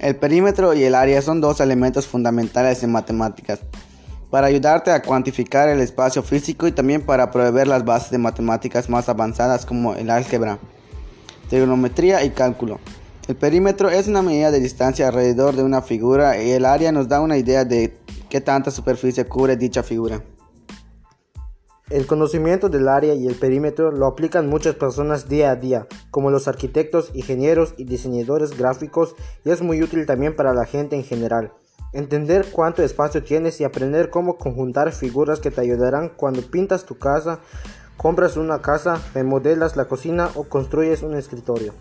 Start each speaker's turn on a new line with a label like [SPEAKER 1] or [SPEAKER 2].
[SPEAKER 1] El perímetro y el área son dos elementos fundamentales en matemáticas para ayudarte a cuantificar el espacio físico y también para proveer las bases de matemáticas más avanzadas como el álgebra, trigonometría y cálculo. El perímetro es una medida de distancia alrededor de una figura y el área nos da una idea de qué tanta superficie cubre dicha figura.
[SPEAKER 2] El conocimiento del área y el perímetro lo aplican muchas personas día a día, como los arquitectos, ingenieros y diseñadores gráficos, y es muy útil también para la gente en general. Entender cuánto espacio tienes y aprender cómo conjuntar figuras que te ayudarán cuando pintas tu casa, compras una casa, remodelas la cocina o construyes un escritorio.